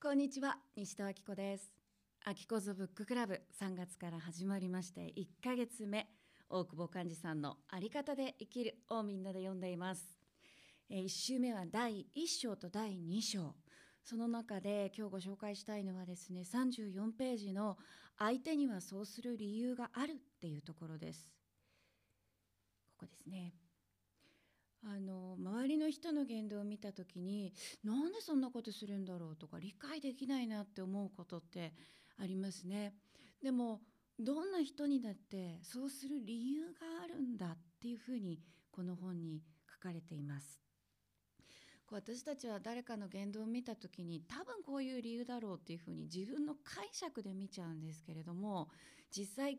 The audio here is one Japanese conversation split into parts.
こんにちは西田明子です。秋子ズブッククラブ3月から始まりまして1ヶ月目大久保寛治さんのあり方で生きるをみんなで読んでいます、えー、1週目は第1章と第2章。その中で今日ご紹介したいのはですね34ページの相手にはそうする理由があるっていうところです。ここですね。あの周りの人の言動を見た時になんでそんなことするんだろう？とか理解できないなって思うことってありますね。でもどんな人にだってそうする理由があるんだっていうふうにこの本に書かれています。こう私たちは誰かの言動を見た時に多分こういう理由だろうっていうふうに自分の解釈で見ちゃうんですけれども実際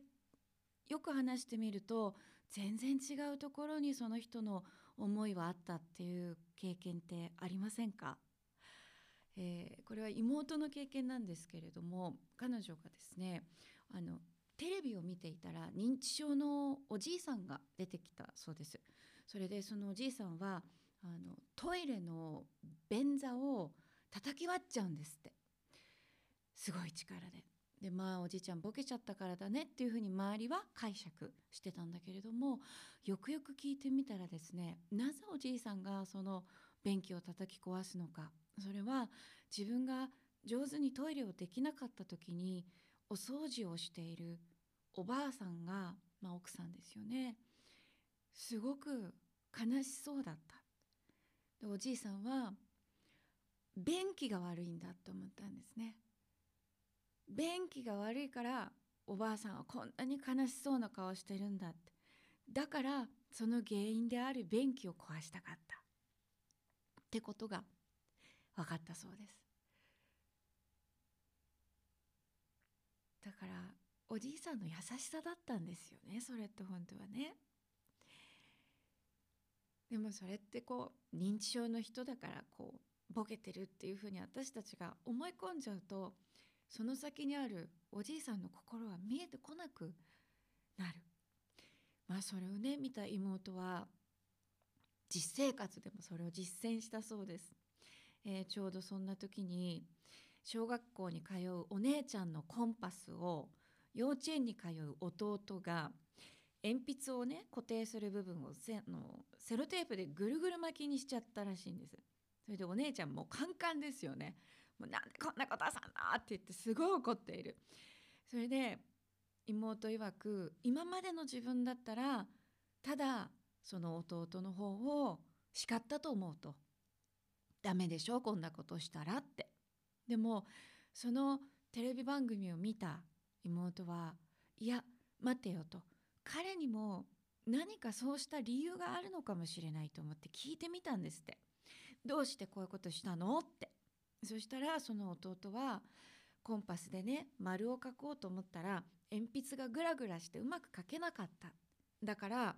よく話してみると全然違うところにその人の思いはあったっていう経験ってありませんか、えー、これは妹の経験なんですけれども彼女がですねあのテレビを見ていたら認知症のおじいさんが出てきたそうです。それでそのおじいさんはあのトイレの便座を叩き割っちゃうんですってすごい力で。でまあおじいちゃんボケちゃったからだねっていうふうに周りは解釈してたんだけれどもよくよく聞いてみたらですねなぜおじいさんがその便器を叩き壊すのか。それは自分が上手にトイレをできなかった時にお掃除をしているおばあさんが、まあ、奥さんですよね。すごく悲しそうだった。でおじいさんは便器が悪いんだと思ったんですね。便器が悪いからおばあさんはこんなに悲しそうな顔してるんだって。だからその原因である便器を壊したかった。ってことが分かったそうです。だからおじいさんの優しさだったんですよねそれって本当はね。でもそれってこう認知症の人だからこうボケてるっていうふうに私たちが思い込んじゃうとその先にあるおじいさんの心は見えてこなくなる。まあそれをね見た妹は実生活でもそれを実践したそうです。えー、ちょうどそんな時に小学校に通うお姉ちゃんのコンパスを幼稚園に通う弟が鉛筆をね固定する部分をセのセロテープでぐるぐる巻きにしちゃったらしいんです。それでお姉ちゃんもカンカンですよね。もうなんでこんなことはさんなって言ってすごい怒っている。それで妹曰く今までの自分だったらただその弟の方を叱ったと思うとダメでしょこんなことしたらって。でもそのテレビ番組を見た妹はいや待てよと彼にも何かそうした理由があるのかもしれないと思って聞いてみたんですって。どうしてこういうことしたのってそしたらその弟はコンパスでね丸を描こうと思ったら鉛筆がグラグラしてうまく描けなかっただから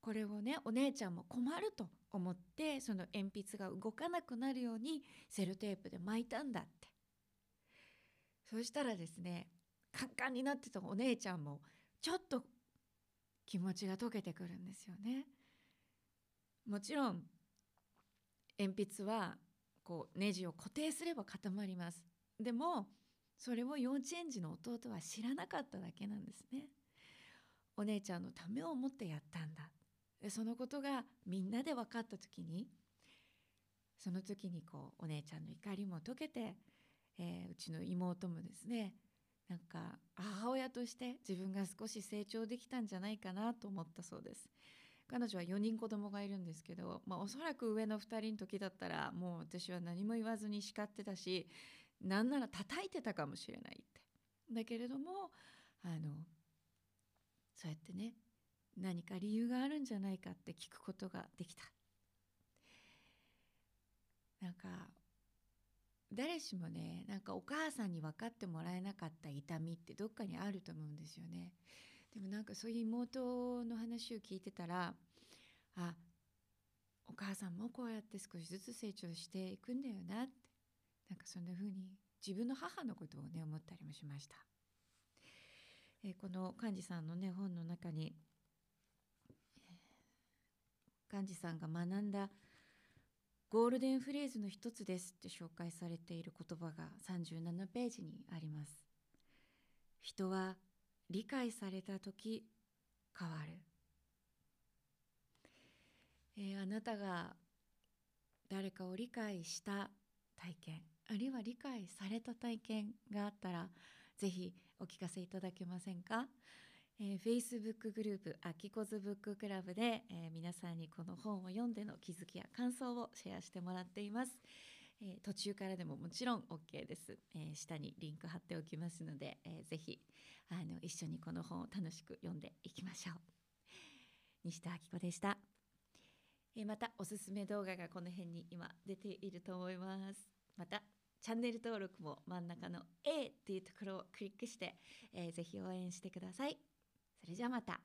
これをねお姉ちゃんも困ると思ってその鉛筆が動かなくなるようにセロテープで巻いたんだってそしたらですねカンカンになってたお姉ちゃんもちょっと気持ちが解けてくるんですよね。もちろん鉛筆はこうネジを固定すれば固まります。でもそれを幼稚園児の弟は知らなかっただけなんですね。お姉ちゃんのためを思ってやったんだ。でそのことがみんなで分かった時にその時にこうお姉ちゃんの怒りも解けて、えー、うちの妹もですねなんか母親として自分が少し成長できたんじゃないかなと思ったそうです。彼女は4人子供がいるんですけど、まあ、おそらく上の2人の時だったらもう私は何も言わずに叱ってたしなんなら叩いてたかもしれないって。だけれどもあのそうやってね何か理由があるんじゃないかって聞くことができた。なんか誰しもねなんかお母さんに分かってもらえなかった痛みってどっかにあると思うんですよね。でもなんかそういう妹の話を聞いてたらあお母さんもこうやって少しずつ成長していくんだよなってなんかそんな風に自分の母のことをね思ったりもしました。えー、この幹事さんのね本の中に幹事さんが学んだゴールデンフレーズの一つですって紹介されている言葉が37ページにあります人は理解された時変わる、えー、あなたが誰かを理解した体験あるいは理解された体験があったらぜひお聞かせいただけませんか、えー、Facebook グループ「アキコズブッククラブで」えー、皆さんにこの本を読んでの気づきや感想をシェアしてもらっています、えー、途中からでももちろん OK です、え下にリンク貼っておきますので、えー、ぜひあの一緒にこの本を楽しく読んでいきましょう西田明子でしたえまたおすすめ動画がこの辺に今出ていると思いますまたチャンネル登録も真ん中の A っていうところをクリックして、えー、ぜひ応援してください。それじゃあまた。